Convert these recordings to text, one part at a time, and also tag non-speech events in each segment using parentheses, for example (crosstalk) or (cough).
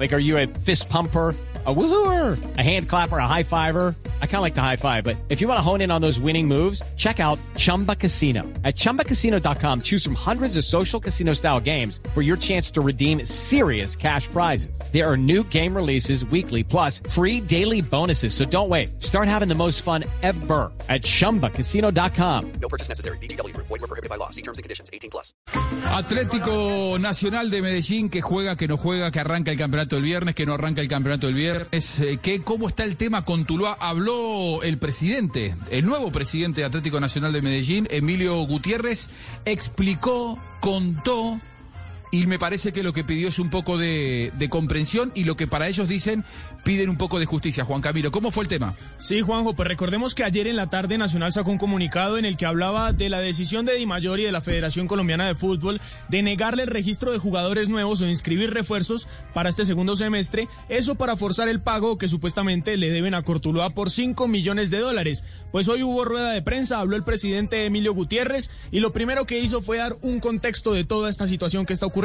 Like, are you a fist pumper? a woohooer, a hand clapper, a high fiver. I kind of like the high five, but if you want to hone in on those winning moves, check out Chumba Casino. At ChumbaCasino.com, choose from hundreds of social casino style games for your chance to redeem serious cash prizes. There are new game releases weekly, plus free daily bonuses. So don't wait. Start having the most fun ever at ChumbaCasino.com. No purchase necessary. BGW. Void were prohibited by law. See terms and conditions. 18 plus. Atlético Nacional de Medellín que juega, que no juega, que arranca el campeonato el viernes, que no arranca el campeonato el viernes. Eh, que ¿Cómo está el tema con Tuluá? Habló el presidente, el nuevo presidente de Atlético Nacional de Medellín, Emilio Gutiérrez, explicó, contó y me parece que lo que pidió es un poco de, comprensión y lo que para ellos dicen piden un poco de justicia. Juan Camilo, ¿cómo fue el tema? Sí, Juanjo, pues recordemos que ayer en la tarde Nacional sacó un comunicado en el que hablaba de la decisión de Di Mayor y de la Federación Colombiana de Fútbol de negarle el registro de jugadores nuevos o inscribir refuerzos para este segundo semestre, eso para forzar el pago que supuestamente le deben a Cortuluá por 5 millones de dólares. Pues hoy hubo rueda de prensa, habló el presidente Emilio Gutiérrez y lo primero que hizo fue dar un contexto de toda esta situación que está ocurriendo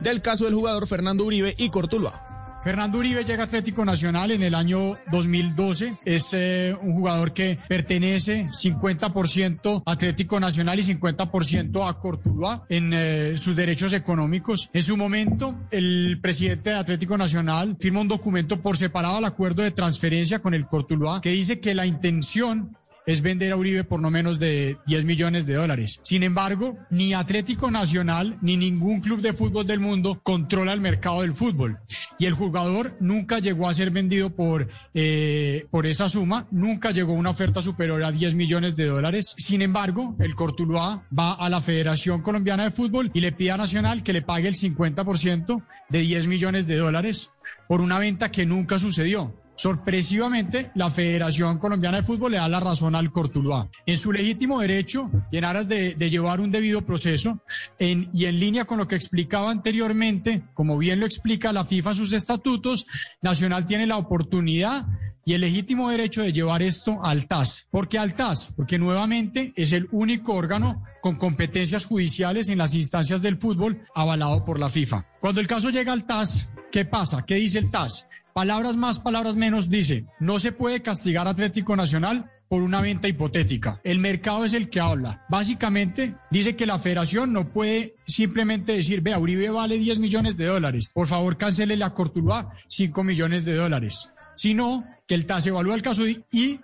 del caso del jugador Fernando Uribe y Cortuluá. Fernando Uribe llega a Atlético Nacional en el año 2012. Es eh, un jugador que pertenece 50% a Atlético Nacional y 50% a Cortuluá en eh, sus derechos económicos. En su momento, el presidente de Atlético Nacional firma un documento por separado al acuerdo de transferencia con el Cortuluá que dice que la intención es vender a Uribe por no menos de 10 millones de dólares. Sin embargo, ni Atlético Nacional ni ningún club de fútbol del mundo controla el mercado del fútbol. Y el jugador nunca llegó a ser vendido por, eh, por esa suma, nunca llegó a una oferta superior a 10 millones de dólares. Sin embargo, el Cortuluá va a la Federación Colombiana de Fútbol y le pide a Nacional que le pague el 50% de 10 millones de dólares por una venta que nunca sucedió. Sorpresivamente, la Federación Colombiana de Fútbol le da la razón al Cortuluá. En su legítimo derecho y en aras de, llevar un debido proceso, y en línea con lo que explicaba anteriormente, como bien lo explica la FIFA sus estatutos, Nacional tiene la oportunidad y el legítimo derecho de llevar esto al TAS. ¿Por qué al TAS? Porque nuevamente es el único órgano con competencias judiciales en las instancias del fútbol avalado por la FIFA. Cuando el caso llega al TAS, ¿qué pasa? ¿Qué dice el TAS? Palabras más, palabras menos, dice, no se puede castigar a Atlético Nacional por una venta hipotética. El mercado es el que habla. Básicamente dice que la federación no puede simplemente decir, vea, Uribe vale 10 millones de dólares, por favor cancele la Cortuluá 5 millones de dólares, sino que el TAS evalúa el caso y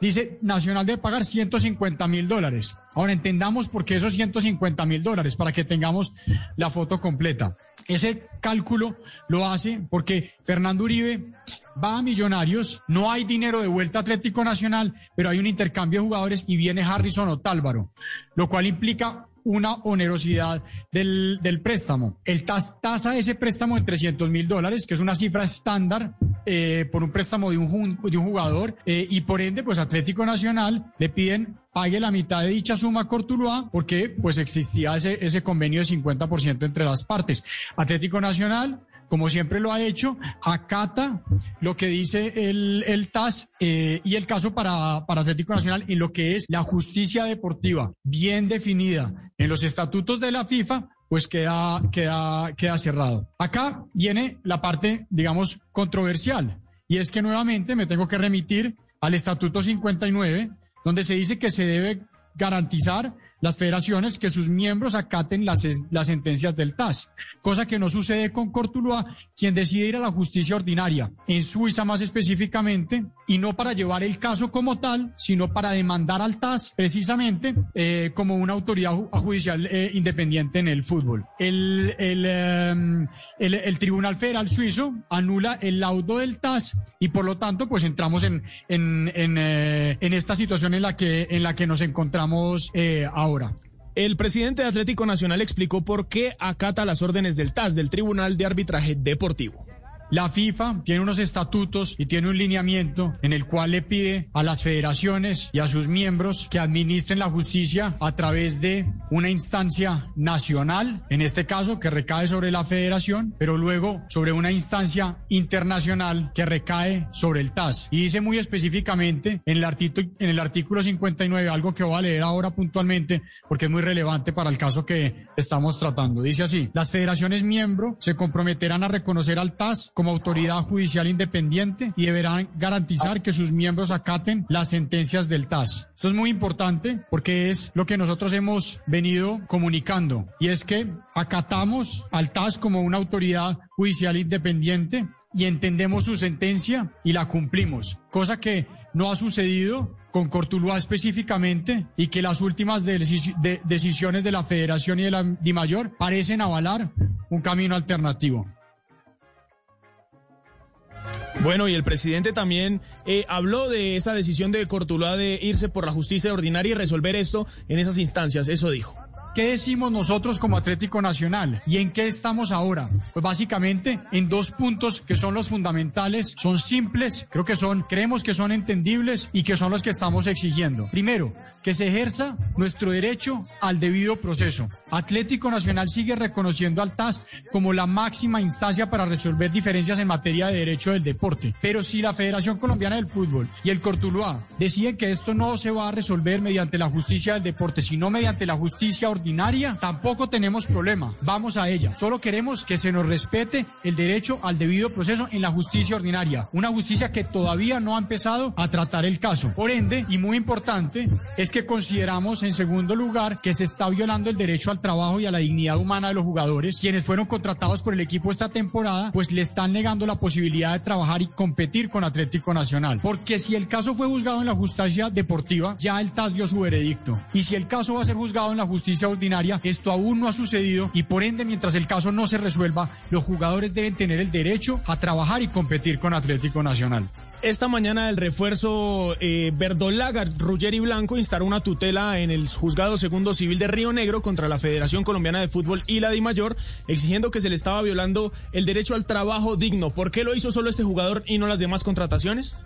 dice Nacional debe pagar 150 mil dólares. Ahora entendamos por qué esos 150 mil dólares, para que tengamos la foto completa. Ese cálculo lo hace porque Fernando Uribe va a Millonarios, no hay dinero de vuelta a Atlético Nacional, pero hay un intercambio de jugadores y viene Harrison Otálvaro, lo cual implica una onerosidad del, préstamo. El tasa ese préstamo de 300 mil dólares, que es una cifra estándar eh, por un préstamo de un, de un jugador, eh, y por ende, pues Atlético Nacional le piden pague la mitad de dicha suma a Cortuluá porque pues existía ese, ese convenio de 50% entre las partes. Atlético Nacional como siempre lo ha hecho, acata lo que dice el, el TAS eh, y el caso para, para Atlético Nacional en lo que es la justicia deportiva bien definida en los estatutos de la FIFA, pues queda, queda, queda cerrado. Acá viene la parte, digamos, controversial, y es que nuevamente me tengo que remitir al Estatuto 59, donde se dice que se debe garantizar las federaciones que sus miembros acaten las, las sentencias del TAS, cosa que no sucede con Cortuluá, quien decide ir a la justicia ordinaria, en Suiza más específicamente, y no para llevar el caso como tal, sino para demandar al TAS precisamente eh, como una autoridad judicial eh, independiente en el fútbol. El, el, em, el, el, Tribunal Federal Suizo anula el laudo del TAS y por lo tanto pues entramos en, en, en, eh, en esta situación en la que, en la que nos encontramos ahora. El presidente de Atlético Nacional explicó por qué acata las órdenes del TAS, del Tribunal de Arbitraje Deportivo. La FIFA tiene unos estatutos y tiene un lineamiento en el cual le pide a las federaciones y a sus miembros que administren la justicia a través de una instancia nacional, en este caso que recae sobre la federación, pero luego sobre una instancia internacional que recae sobre el TAS. Y dice muy específicamente en el, artículo, en el artículo 59, algo que voy a leer ahora puntualmente porque es muy relevante para el caso que estamos tratando. Dice así, las federaciones miembro se comprometerán a reconocer al TAS como autoridad judicial independiente y deberán garantizar que sus miembros acaten las sentencias del TAS. Esto es muy importante porque es lo que nosotros hemos venido comunicando y es que acatamos al TAS como una autoridad judicial independiente y entendemos su sentencia y la cumplimos, cosa que no ha sucedido con Cortuluá específicamente y que las últimas decisiones de la Federación y de la DIMAYOR parecen avalar un camino alternativo. Bueno, y el presidente también eh, habló de esa decisión de Cortuluá de irse por la justicia ordinaria y resolver esto en esas instancias. Eso dijo. ¿Qué decimos nosotros como Atlético Nacional? ¿Y en qué estamos ahora? Pues básicamente en dos puntos que son los fundamentales, son simples, creo que son, creemos que son entendibles y que son los que estamos exigiendo. Primero, que se ejerza nuestro derecho al debido proceso. Atlético Nacional sigue reconociendo al TAS como la máxima instancia para resolver diferencias en materia de derecho del deporte. Pero si la Federación Colombiana del Fútbol y el Cortuluá deciden que esto no se va a resolver mediante la justicia del deporte, sino mediante la justicia ordinaria, tampoco tenemos problema. Vamos a ella. Solo queremos que se nos respete el derecho al debido proceso en la justicia ordinaria. Una justicia que todavía no ha empezado a tratar el caso. Por ende, y muy importante, es que consideramos en segundo lugar que se está violando el derecho al trabajo y a la dignidad humana de los jugadores, quienes fueron contratados por el equipo esta temporada, pues le están negando la posibilidad de trabajar y competir con Atlético Nacional. Porque si el caso fue juzgado en la justicia deportiva, ya el TAS dio su veredicto. Y si el caso va a ser juzgado en la justicia esto aún no ha sucedido y por ende, mientras el caso no se resuelva, los jugadores deben tener el derecho a trabajar y competir con Atlético Nacional. Esta mañana el refuerzo eh, verdolaga Ruggeri Blanco instaló una tutela en el juzgado segundo civil de Río Negro contra la Federación Colombiana de Fútbol y la DIMAYOR, exigiendo que se le estaba violando el derecho al trabajo digno. ¿Por qué lo hizo solo este jugador y no las demás contrataciones?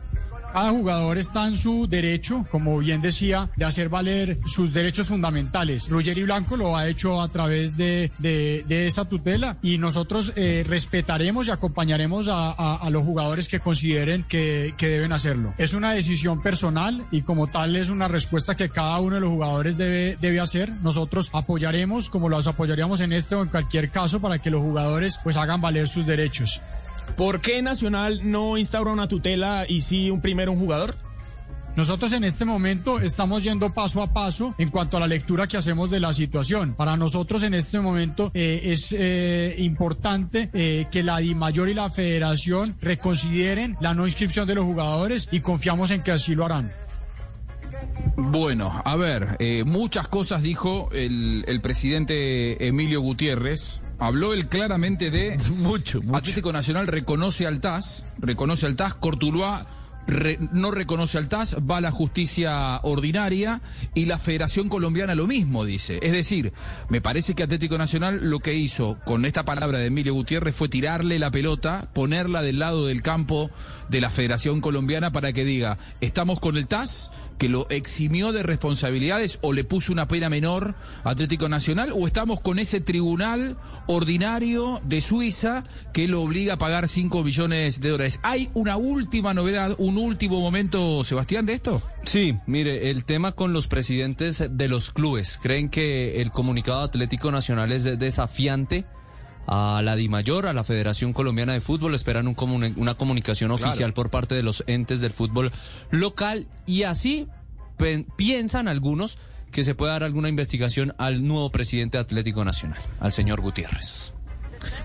Cada jugador está en su derecho, como bien decía, de hacer valer sus derechos fundamentales. Ruggeri Blanco lo ha hecho a través de, de, de esa tutela y nosotros eh, respetaremos y acompañaremos a, a, a, los jugadores que consideren que, que deben hacerlo. Es una decisión personal y como tal es una respuesta que cada uno de los jugadores debe, debe hacer. Nosotros apoyaremos como los apoyaríamos en este o en cualquier caso para que los jugadores pues hagan valer sus derechos. ¿Por qué Nacional no instaura una tutela y sí un primero un jugador? Nosotros en este momento estamos yendo paso a paso en cuanto a la lectura que hacemos de la situación. Para nosotros en este momento eh, es eh, importante eh, que la DIMAYOR y la Federación reconsideren la no inscripción de los jugadores y confiamos en que así lo harán. Bueno, a ver, eh, muchas cosas dijo el, el, presidente Emilio Gutiérrez. Habló él claramente de (laughs) mucho, mucho. Atlético Nacional reconoce al TAS, reconoce al TAS, Cortuluá Re, no reconoce al TAS, va a la justicia ordinaria y la Federación Colombiana lo mismo dice. Es decir, me parece que Atlético Nacional lo que hizo con esta palabra de Emilio Gutiérrez fue tirarle la pelota, ponerla del lado del campo de la Federación Colombiana para que diga, estamos con el TAS, que lo eximió de responsabilidades o le puso una pena menor a Atlético Nacional o estamos con ese tribunal ordinario de Suiza que lo obliga a pagar 5 millones de dólares. ¿Hay una última novedad, un último momento, Sebastián, de esto? Sí, mire, el tema con los presidentes de los clubes. ¿Creen que el comunicado Atlético Nacional es desafiante? A la DIMAYOR, a la Federación Colombiana de Fútbol, esperan un una comunicación oficial claro. por parte de los entes del fútbol local y así piensan algunos que se pueda dar alguna investigación al nuevo presidente Atlético Nacional, al señor Gutiérrez.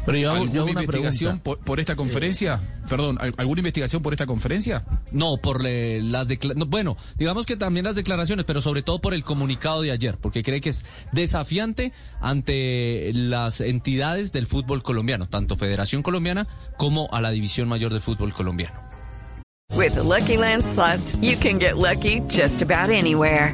Pero yo, ¿Alguna yo una investigación por, por, esta conferencia? Eh, Perdón, ¿alguna investigación por esta conferencia? No, por le, las declaraciones. No, bueno, digamos que también las declaraciones, pero sobre todo por el comunicado de ayer, porque cree que es desafiante ante las entidades del fútbol colombiano, tanto Federación Colombiana como a la División Mayor del Fútbol Colombiano. With the Lucky Land slots, you can get lucky just about anywhere.